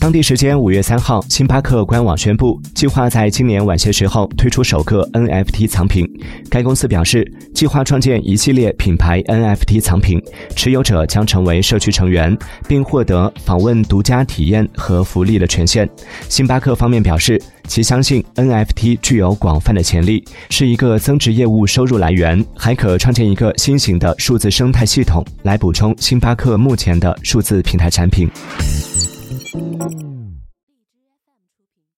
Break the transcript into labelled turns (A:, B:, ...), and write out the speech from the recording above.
A: 当地时间五月三号，星巴克官网宣布，计划在今年晚些时候推出首个 NFT 藏品。该公司表示，计划创建一系列品牌 NFT 藏品，持有者将成为社区成员，并获得访问独家体验和福利的权限。星巴克方面表示，其相信 NFT 具有广泛的潜力，是一个增值业务收入来源，还可创建一个新型的数字生态系统，来补充星巴克目前的数字平台产品。Thank you.